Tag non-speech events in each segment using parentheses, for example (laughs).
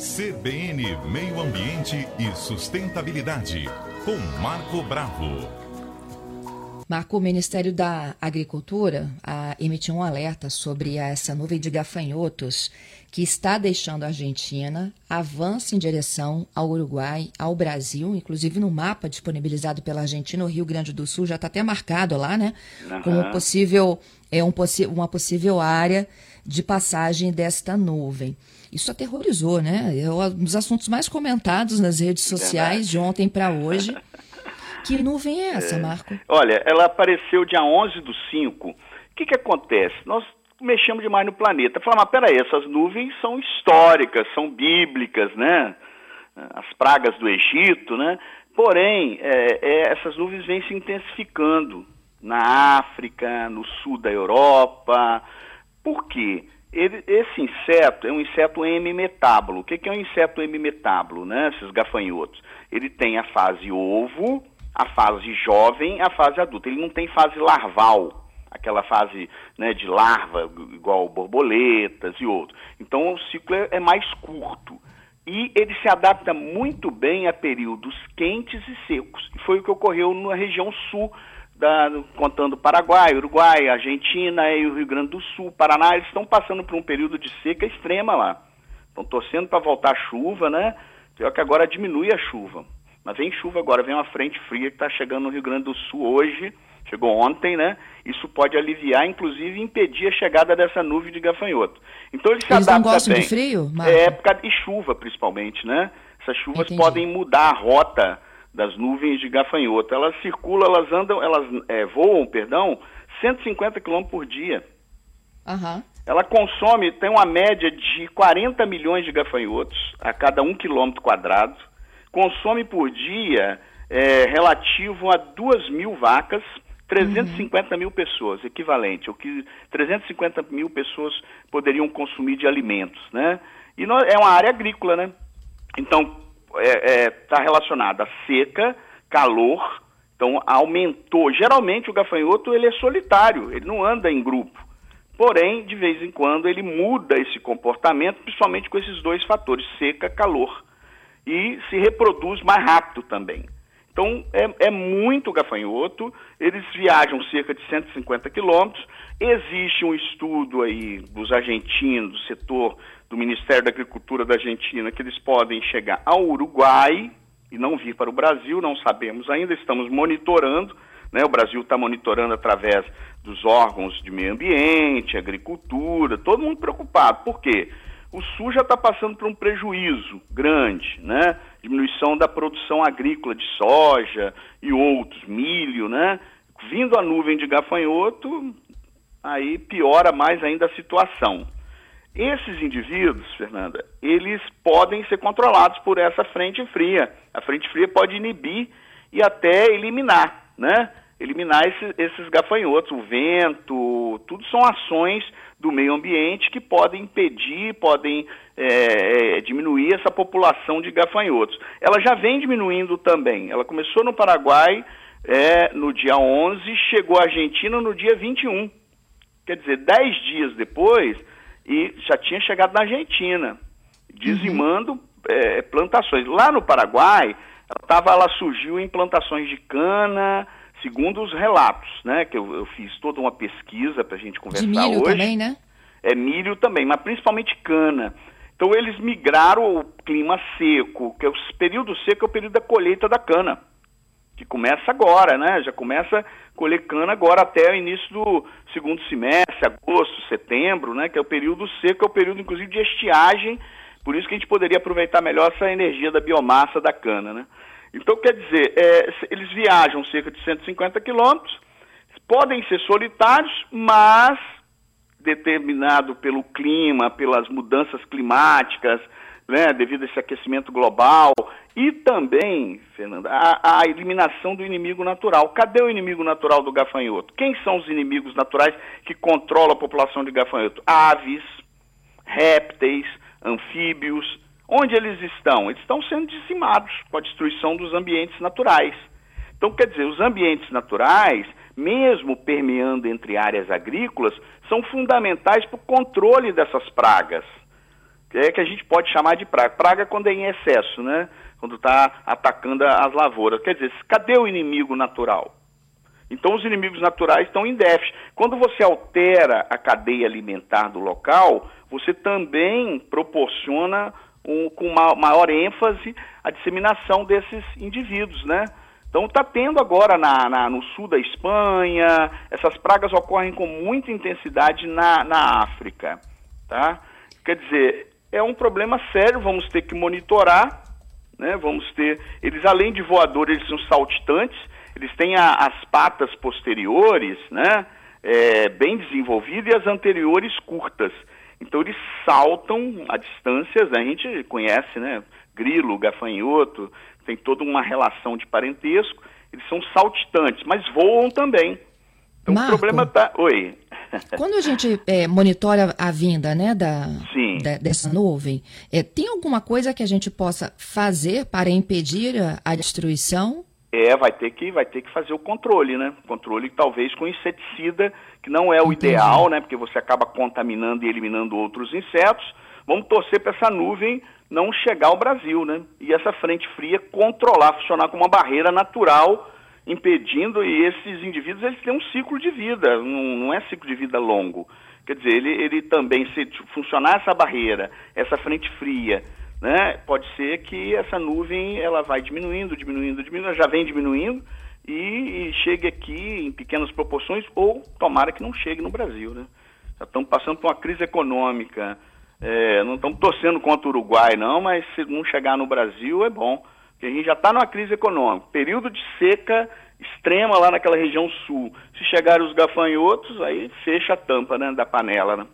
CBN Meio Ambiente e Sustentabilidade, com Marco Bravo. Marco, o Ministério da Agricultura a, emitiu um alerta sobre essa nuvem de gafanhotos que está deixando a Argentina, avança em direção ao Uruguai, ao Brasil, inclusive no mapa disponibilizado pela Argentina, o Rio Grande do Sul já está até marcado lá, né? Uhum. Como possível, é um possi uma possível área de passagem desta nuvem. Isso aterrorizou, né? É um dos assuntos mais comentados nas redes sociais de ontem para hoje. Que nuvem é essa, é. Marco? Olha, ela apareceu dia 11 do 5. O que, que acontece? Nós mexemos demais no planeta. Falamos, mas peraí, essas nuvens são históricas, são bíblicas, né? As pragas do Egito, né? Porém, é, é, essas nuvens vêm se intensificando na África, no sul da Europa. Por quê? Ele, esse inseto é um inseto hemimetábulo. O que, que é um inseto hemimetábulo, né? Esses gafanhotos. Ele tem a fase ovo, a fase jovem, a fase adulta. Ele não tem fase larval, aquela fase né, de larva, igual borboletas e outros. Então o ciclo é, é mais curto. E ele se adapta muito bem a períodos quentes e secos. Foi o que ocorreu na região sul da, contando Paraguai, Uruguai, Argentina e o Rio Grande do Sul, Paraná, eles estão passando por um período de seca extrema lá. Estão torcendo para voltar a chuva, né? Pior que agora diminui a chuva. Mas vem chuva agora, vem uma frente fria que está chegando no Rio Grande do Sul hoje, chegou ontem, né? Isso pode aliviar, inclusive impedir a chegada dessa nuvem de gafanhoto. Então ele se eles adapta não gostam bem. de frio? É época de chuva, principalmente, né? Essas chuvas Entendi. podem mudar a rota das nuvens de gafanhoto. Elas circulam, elas andam, elas é, voam, perdão, 150 km por dia. Uhum. Ela consome, tem uma média de 40 milhões de gafanhotos a cada um quilômetro quadrado. Consome por dia é, relativo a 2 mil vacas, 350 uhum. mil pessoas, equivalente, o que 350 mil pessoas poderiam consumir de alimentos, né? E nós, é uma área agrícola, né? Então, está é, é, tá relacionada a seca, calor, então aumentou. Geralmente o gafanhoto ele é solitário, ele não anda em grupo. Porém, de vez em quando ele muda esse comportamento, principalmente com esses dois fatores, seca, calor. E se reproduz mais rápido também. Então, é, é, muito gafanhoto, eles viajam cerca de 150 quilômetros. Existe um estudo aí dos argentinos, do setor do Ministério da Agricultura da Argentina, que eles podem chegar ao Uruguai e não vir para o Brasil, não sabemos ainda, estamos monitorando, né? o Brasil está monitorando através dos órgãos de meio ambiente, agricultura, todo mundo preocupado. Por quê? O Sul já está passando por um prejuízo grande, né? Diminuição da produção agrícola de soja e outros, milho, né? Vindo a nuvem de gafanhoto, aí piora mais ainda a situação. Esses indivíduos, Fernanda, eles podem ser controlados por essa frente fria. A frente fria pode inibir e até eliminar, né? Eliminar esses, esses gafanhotos, o vento, tudo são ações do meio ambiente que podem impedir, podem é, é, diminuir essa população de gafanhotos. Ela já vem diminuindo também. Ela começou no Paraguai é, no dia 11, chegou à Argentina no dia 21. Quer dizer, dez dias depois, e já tinha chegado na Argentina, dizimando uhum. é, plantações. Lá no Paraguai, ela, tava, ela surgiu em plantações de cana, segundo os relatos, né? Que eu, eu fiz toda uma pesquisa para a gente conversar de milho hoje. também, né? É milho também, mas principalmente cana. Então eles migraram o clima seco, que é o período seco é o período da colheita da cana que começa agora, né? Já começa a colher cana agora até o início do segundo semestre, agosto, setembro, né? Que é o período seco, é o período inclusive de estiagem, por isso que a gente poderia aproveitar melhor essa energia da biomassa da cana, né? Então, quer dizer, é, eles viajam cerca de 150 quilômetros, podem ser solitários, mas determinado pelo clima, pelas mudanças climáticas, né, devido a esse aquecimento global, e também, Fernanda, a, a, eliminação do inimigo natural. Cadê o inimigo natural do gafanhoto? Quem são os inimigos naturais que controlam a população de gafanhoto? Aves, répteis, anfíbios. Onde eles estão? Eles estão sendo dizimados com a destruição dos ambientes naturais. Então, quer dizer, os ambientes naturais, mesmo permeando entre áreas agrícolas, são fundamentais para o controle dessas pragas é que a gente pode chamar de praga. Praga quando é em excesso, né? Quando está atacando as lavouras. Quer dizer, cadê o inimigo natural? Então, os inimigos naturais estão em déficit. Quando você altera a cadeia alimentar do local, você também proporciona um, com maior ênfase a disseminação desses indivíduos, né? Então está tendo agora na, na, no sul da Espanha, essas pragas ocorrem com muita intensidade na, na África, tá? Quer dizer, é um problema sério, vamos ter que monitorar, né? Vamos ter, eles além de voadores, eles são saltitantes, eles têm a, as patas posteriores, né? É, bem desenvolvidas e as anteriores curtas. Então eles saltam a distâncias, né? a gente conhece, né? Grilo, gafanhoto, tem toda uma relação de parentesco. Eles são saltitantes, mas voam também. Então Marco, o problema está. Oi. (laughs) Quando a gente é, monitora a vinda né, da, da dessa nuvem, é, tem alguma coisa que a gente possa fazer para impedir a, a destruição? É, vai ter que vai ter que fazer o controle, né? Controle talvez com inseticida, que não é o Entendi. ideal, né? Porque você acaba contaminando e eliminando outros insetos. Vamos torcer para essa nuvem não chegar ao Brasil, né? E essa frente fria controlar, funcionar como uma barreira natural, impedindo e esses indivíduos eles têm um ciclo de vida, não, não é ciclo de vida longo. Quer dizer, ele, ele também se funcionar essa barreira, essa frente fria né? Pode ser que essa nuvem ela vai diminuindo, diminuindo, diminuindo, já vem diminuindo e, e chegue aqui em pequenas proporções ou tomara que não chegue no Brasil, né? Já estamos passando por uma crise econômica, é, não estamos torcendo contra o Uruguai não, mas se não chegar no Brasil é bom, porque a gente já está numa crise econômica, período de seca extrema lá naquela região sul. Se chegarem os gafanhotos, aí fecha a tampa né, da panela, né?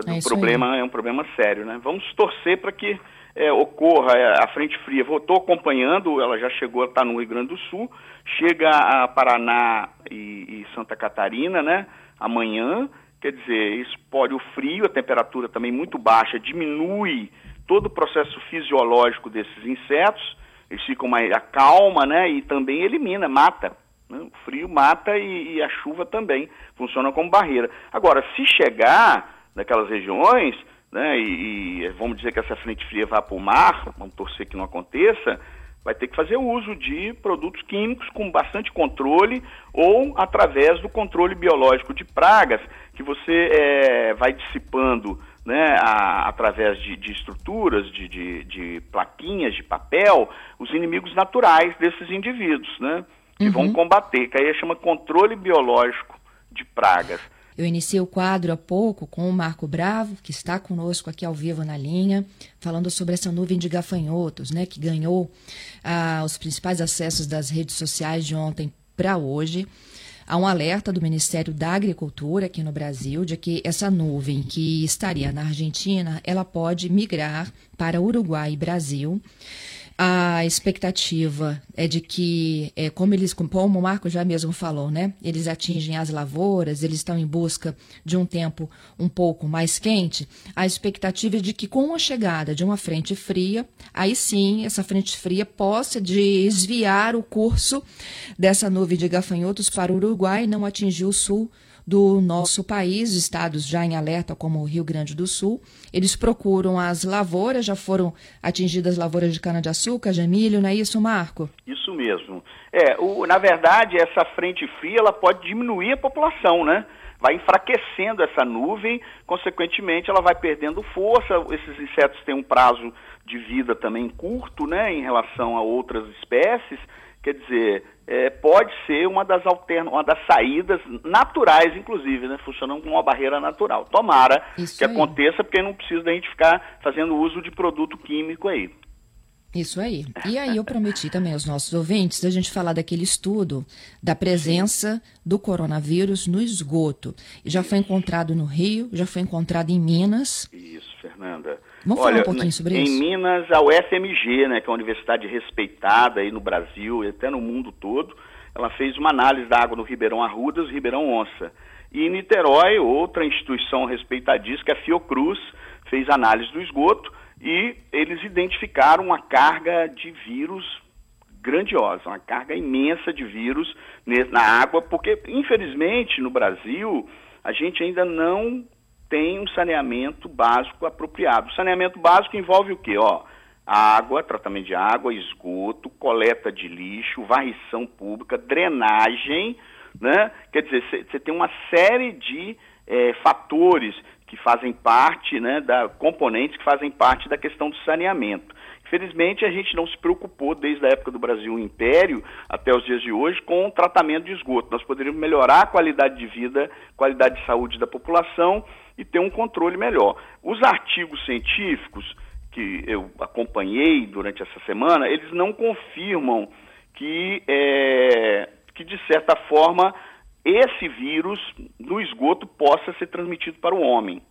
Do, do é problema aí. é um problema sério, né? Vamos torcer para que é, ocorra é, a frente fria. Estou acompanhando, ela já chegou, está no Rio Grande do Sul, chega a Paraná e, e, Santa Catarina, né? Amanhã, quer dizer, espore o frio, a temperatura também muito baixa, diminui todo o processo fisiológico desses insetos, eles ficam mais a calma, né? E também elimina, mata. Né? O frio mata e, e a chuva também funciona como barreira. Agora, se chegar naquelas regiões, né, e, e, vamos dizer que essa frente fria vá para o mar, vamos torcer que não aconteça, vai ter que fazer uso de produtos químicos com bastante controle ou através do controle biológico de pragas, que você é, vai dissipando né, a, através de, de estruturas, de, de, de, plaquinhas de papel, os inimigos naturais desses indivíduos, né, que uhum. vão combater, que aí chama controle biológico de pragas. Eu iniciei o quadro há pouco com o Marco Bravo, que está conosco aqui ao vivo na linha, falando sobre essa nuvem de gafanhotos, né, que ganhou ah, os principais acessos das redes sociais de ontem para hoje. Há um alerta do Ministério da Agricultura aqui no Brasil de que essa nuvem que estaria na Argentina, ela pode migrar para Uruguai e Brasil. A expectativa é de que, é, como eles, como o Marco já mesmo falou, né? Eles atingem as lavouras, eles estão em busca de um tempo um pouco mais quente. A expectativa é de que, com a chegada de uma frente fria, aí sim essa frente fria possa desviar o curso dessa nuvem de gafanhotos para o Uruguai e não atingir o sul do nosso país, estados já em alerta como o Rio Grande do Sul. Eles procuram as lavouras, já foram atingidas lavouras de cana-de-açúcar, de milho, não é isso, Marco? Isso mesmo. É, o, na verdade, essa frente fria ela pode diminuir a população, né? Vai enfraquecendo essa nuvem, consequentemente ela vai perdendo força. Esses insetos têm um prazo de vida também curto, né, em relação a outras espécies. Quer dizer, é, pode ser uma das altern... uma das saídas naturais, inclusive, né? Funcionando como uma barreira natural. Tomara Isso que aí. aconteça, porque não precisa da gente ficar fazendo uso de produto químico aí. Isso aí. E aí eu prometi também aos nossos ouvintes da gente falar daquele estudo da presença do coronavírus no esgoto. Já foi encontrado no Rio, já foi encontrado em Minas. Isso, Fernanda. Vamos Olha, falar um pouquinho sobre em isso? Em Minas, a UFMG, né, que é uma universidade respeitada aí no Brasil e até no mundo todo, ela fez uma análise da água no Ribeirão Arrudas e Ribeirão Onça. E em Niterói, outra instituição respeitadíssima, que é a Fiocruz, fez análise do esgoto e eles identificaram uma carga de vírus grandiosa, uma carga imensa de vírus na água, porque infelizmente no Brasil a gente ainda não tem um saneamento básico apropriado. O saneamento básico envolve o quê? Ó, água, tratamento de água, esgoto, coleta de lixo, varrição pública, drenagem, né? Quer dizer, você tem uma série de é, fatores que fazem parte, né, da componentes que fazem parte da questão do saneamento. Infelizmente, a gente não se preocupou desde a época do Brasil Império até os dias de hoje com o tratamento de esgoto. Nós poderíamos melhorar a qualidade de vida, qualidade de saúde da população e ter um controle melhor. Os artigos científicos que eu acompanhei durante essa semana, eles não confirmam que, é, que de certa forma, esse vírus no esgoto possa ser transmitido para o homem.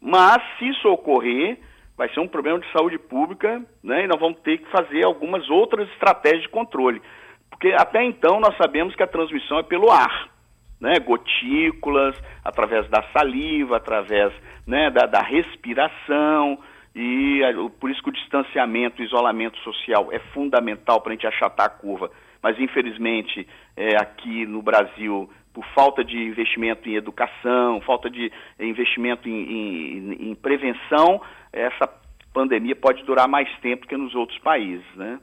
Mas, se isso ocorrer, vai ser um problema de saúde pública, né? E nós vamos ter que fazer algumas outras estratégias de controle. Porque até então nós sabemos que a transmissão é pelo ar, né? Gotículas, através da saliva, através né, da, da respiração, e por isso que o distanciamento, o isolamento social é fundamental para a gente achatar a curva. Mas, infelizmente, é, aqui no Brasil, por falta de investimento em educação, falta de investimento em, em, em prevenção, essa pandemia pode durar mais tempo que nos outros países, né?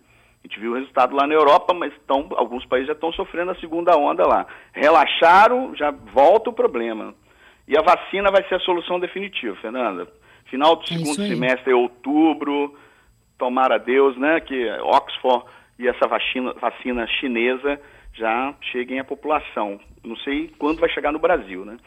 A gente viu o resultado lá na Europa, mas tão, alguns países já estão sofrendo a segunda onda lá. Relaxaram, já volta o problema. E a vacina vai ser a solução definitiva, Fernanda. Final do é segundo semestre, outubro, tomara Deus, né, que Oxford e essa vacina, vacina chinesa já cheguem à população. Não sei quando vai chegar no Brasil, né?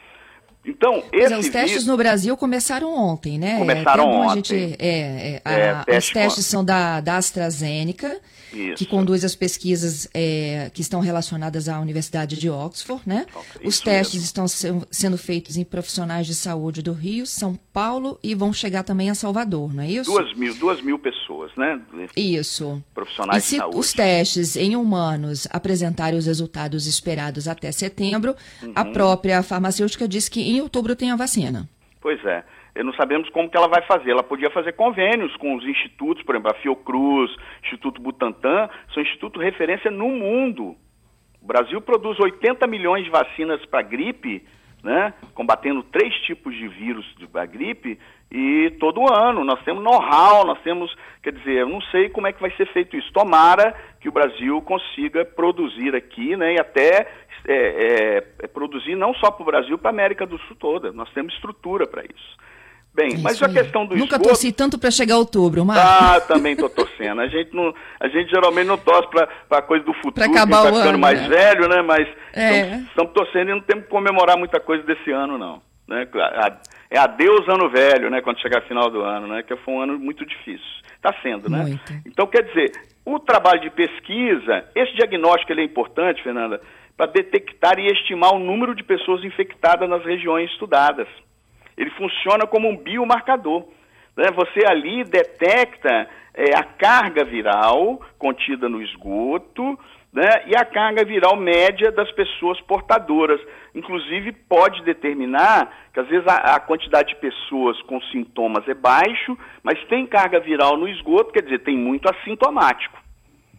Então, esse os testes no Brasil começaram ontem, né? Começaram é, ontem. Gente, é, é, é a, teste os testes são da, da AstraZeneca, Isso. que conduz as pesquisas é, que estão relacionadas à Universidade de Oxford, né? Okay, os testes mesmo. estão se, sendo feitos em profissionais de saúde do Rio, São Paulo e vão chegar também a Salvador, não é isso? Duas mil, duas mil pessoas, né? Isso. Profissionais e se de saúde. os testes em humanos apresentarem os resultados esperados até setembro, uhum. a própria farmacêutica diz que em outubro tem a vacina. Pois é. Não sabemos como que ela vai fazer. Ela podia fazer convênios com os institutos, por exemplo, a Fiocruz, Instituto Butantan, são institutos referência no mundo. O Brasil produz 80 milhões de vacinas para gripe, né, combatendo três tipos de vírus da gripe, e todo ano nós temos know-how, nós temos, quer dizer, eu não sei como é que vai ser feito isso. Tomara que o Brasil consiga produzir aqui, né, e até é, é, é produzir não só para o Brasil, para a América do Sul toda. Nós temos estrutura para isso. Bem, isso mas a questão do Nunca esgoto... torci tanto para chegar outubro, Marcos. Ah, (laughs) também estou torcendo. A gente, não, a gente geralmente não torce para a coisa do futuro, para acabar que tá ficando mais né? velho, né? Mas é. estamos torcendo e não temos que comemorar muita coisa desse ano, não. Né? É adeus ano velho, né? Quando chegar final do ano, né? Que foi um ano muito difícil. Está sendo, né? Muito. Então, quer dizer, o trabalho de pesquisa, esse diagnóstico ele é importante, Fernanda, para detectar e estimar o número de pessoas infectadas nas regiões estudadas. Ele funciona como um biomarcador. Né? Você ali detecta é, a carga viral contida no esgoto né? e a carga viral média das pessoas portadoras. Inclusive, pode determinar que às vezes a, a quantidade de pessoas com sintomas é baixo, mas tem carga viral no esgoto, quer dizer, tem muito assintomático.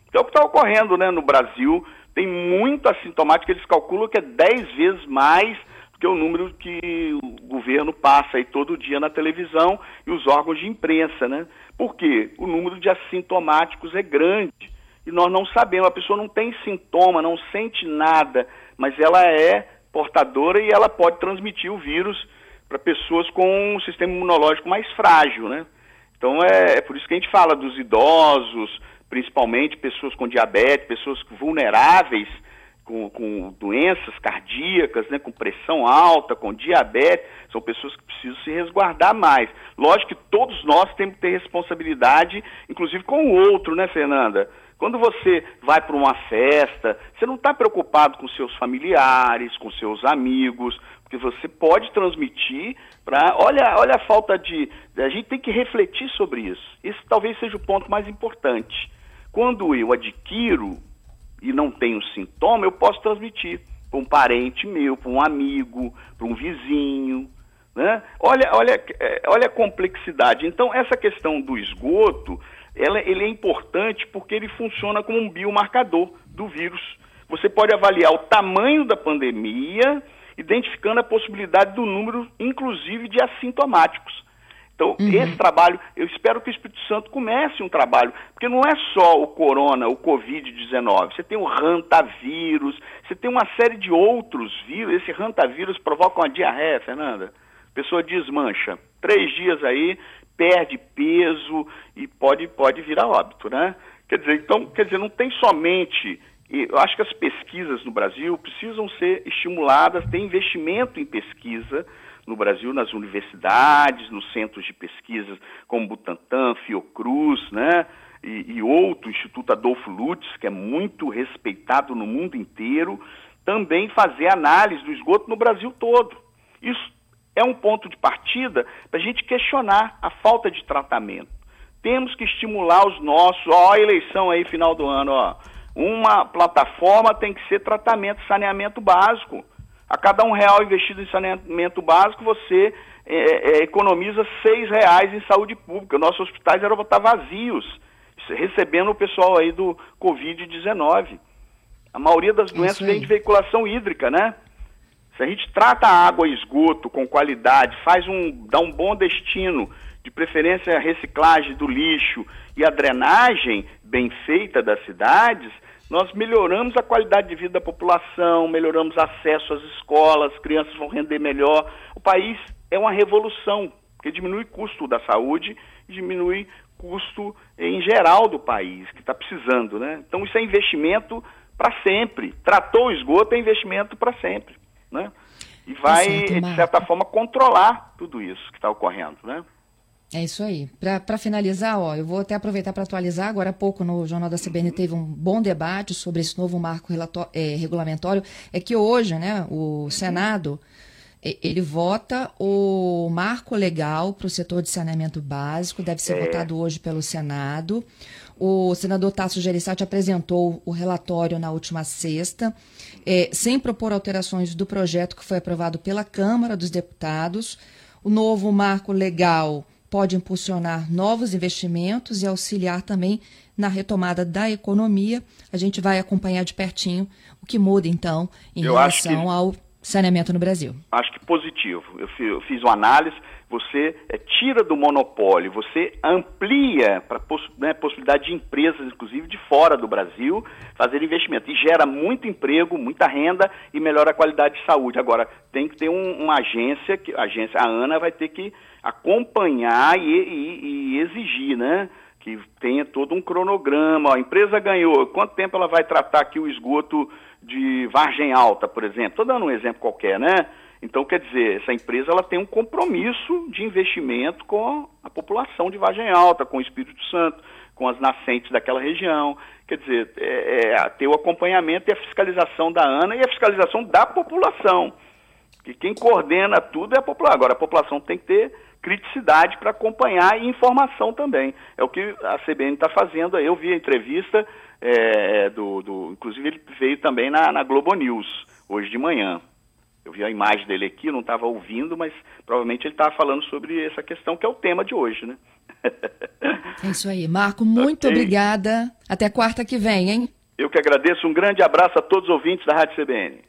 Então, é o que está ocorrendo né, no Brasil, tem muito assintomático, eles calculam que é 10 vezes mais que o número que o governo passa aí todo dia na televisão e os órgãos de imprensa, né? Por quê? O número de assintomáticos é grande e nós não sabemos, a pessoa não tem sintoma, não sente nada, mas ela é portadora e ela pode transmitir o vírus para pessoas com um sistema imunológico mais frágil, né? Então é, é, por isso que a gente fala dos idosos, principalmente pessoas com diabetes, pessoas vulneráveis, com, com doenças cardíacas, né, com pressão alta, com diabetes, são pessoas que precisam se resguardar mais. Lógico que todos nós temos que ter responsabilidade, inclusive com o outro, né, Fernanda? Quando você vai para uma festa, você não está preocupado com seus familiares, com seus amigos, porque você pode transmitir para. Olha, olha a falta de. A gente tem que refletir sobre isso. Esse talvez seja o ponto mais importante. Quando eu adquiro e não tenho sintoma, eu posso transmitir para um parente meu, para um amigo, para um vizinho. Né? Olha, olha, é, olha a complexidade. Então, essa questão do esgoto ela, ele é importante porque ele funciona como um biomarcador do vírus. Você pode avaliar o tamanho da pandemia identificando a possibilidade do número, inclusive, de assintomáticos. Então, uhum. esse trabalho, eu espero que o Espírito Santo comece um trabalho, porque não é só o corona, o Covid-19, você tem o rantavírus, você tem uma série de outros vírus, esse rantavírus provoca uma diarreia, Fernanda, a pessoa desmancha, três dias aí, perde peso e pode, pode virar óbito, né? Quer dizer, então, quer dizer, não tem somente eu acho que as pesquisas no Brasil precisam ser estimuladas, tem investimento em pesquisa, no Brasil, nas universidades, nos centros de pesquisas como Butantan, Fiocruz, né? E, e outro, Instituto Adolfo Lutz, que é muito respeitado no mundo inteiro, também fazer análise do esgoto no Brasil todo. Isso é um ponto de partida para a gente questionar a falta de tratamento. Temos que estimular os nossos, ó, a eleição aí final do ano, ó. Uma plataforma tem que ser tratamento, saneamento básico. A cada um real investido em saneamento básico, você é, é, economiza seis reais em saúde pública. Nossos hospitais eram estar vazios, recebendo o pessoal aí do Covid-19. A maioria das doenças vem de veiculação hídrica, né? Se a gente trata a água e esgoto com qualidade, faz um, dá um bom destino, de preferência a reciclagem do lixo e a drenagem bem feita das cidades, nós melhoramos a qualidade de vida da população, melhoramos acesso às escolas, crianças vão render melhor. O país é uma revolução, porque diminui custo da saúde e diminui custo em geral do país, que está precisando, né? Então isso é investimento para sempre. Tratou o esgoto é investimento para sempre, né? E vai, de certa forma, controlar tudo isso que está ocorrendo, né? É isso aí. Para finalizar, ó, eu vou até aproveitar para atualizar. Agora há pouco no Jornal da CBN teve um bom debate sobre esse novo marco é, regulamentório. É que hoje, né, o Senado ele vota o marco legal para o setor de saneamento básico, deve ser é. votado hoje pelo Senado. O senador Tasso Gereissati apresentou o relatório na última sexta, é, sem propor alterações do projeto que foi aprovado pela Câmara dos Deputados. O novo marco legal pode impulsionar novos investimentos e auxiliar também na retomada da economia. A gente vai acompanhar de pertinho o que muda, então, em eu relação que, ao saneamento no Brasil. Acho que positivo. Eu fiz, uma análise, você é, tira do monopólio, você amplia para poss, né, possibilidade de empresas, inclusive de fora do Brasil, fazer investimento. E gera muito emprego, muita renda e melhora a qualidade de saúde. Agora, tem que ter um, uma agência, que, a agência, a ANA vai ter que acompanhar e, e, e exigir, né? Que tenha todo um cronograma. A empresa ganhou, quanto tempo ela vai tratar aqui o esgoto de Vargem Alta, por exemplo? Estou dando um exemplo qualquer, né? Então, quer dizer, essa empresa ela tem um compromisso de investimento com a população de Vargem Alta, com o Espírito Santo, com as nascentes daquela região. Quer dizer, é, é, ter o acompanhamento e a fiscalização da ANA e a fiscalização da população. Que quem coordena tudo é a população. Agora, a população tem que ter criticidade para acompanhar e informação também. É o que a CBN está fazendo. Eu vi a entrevista é, do, do, Inclusive, ele veio também na, na Globo News, hoje de manhã. Eu vi a imagem dele aqui, não estava ouvindo, mas provavelmente ele estava falando sobre essa questão que é o tema de hoje, né? é isso aí. Marco, muito okay. obrigada. Até quarta que vem, hein? Eu que agradeço. Um grande abraço a todos os ouvintes da Rádio CBN.